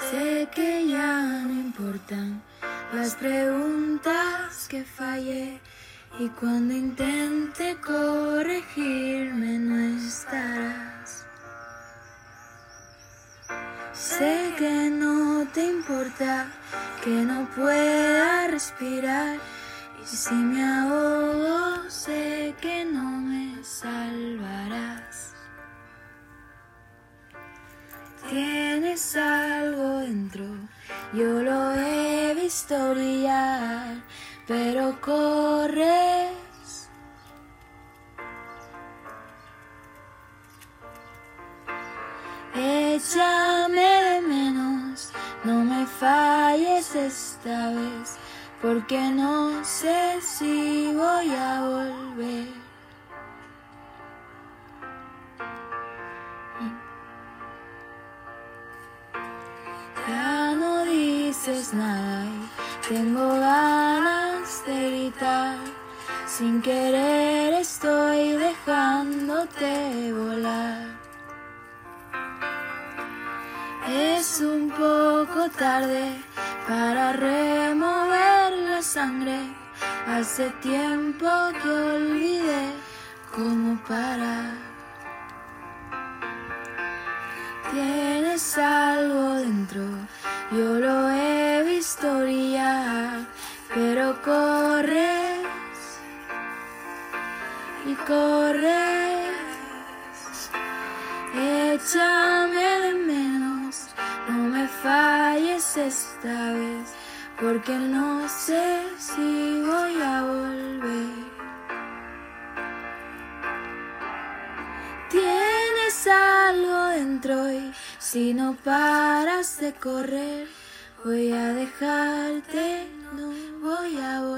Sé que ya no importan las preguntas que fallé y cuando intente corregirme no estarás. Sé que no te importa que no pueda respirar y si me ahogo sé que no me salvarás. Tienes algo yo lo he visto brillar, pero corres. Échame de menos, no me falles esta vez, porque no sé si voy a volver. Dices nada tengo ganas de gritar. Sin querer estoy dejándote volar. Es un poco tarde para remover la sangre. Hace tiempo que olvidé cómo parar. Tienes algo dentro, yo lo he visto brillar, pero corres y corres. Échame de menos, no me falles esta vez, porque no sé si voy a volver. Tienes algo dentro y si no paras de correr, voy a dejarte, no voy a volver.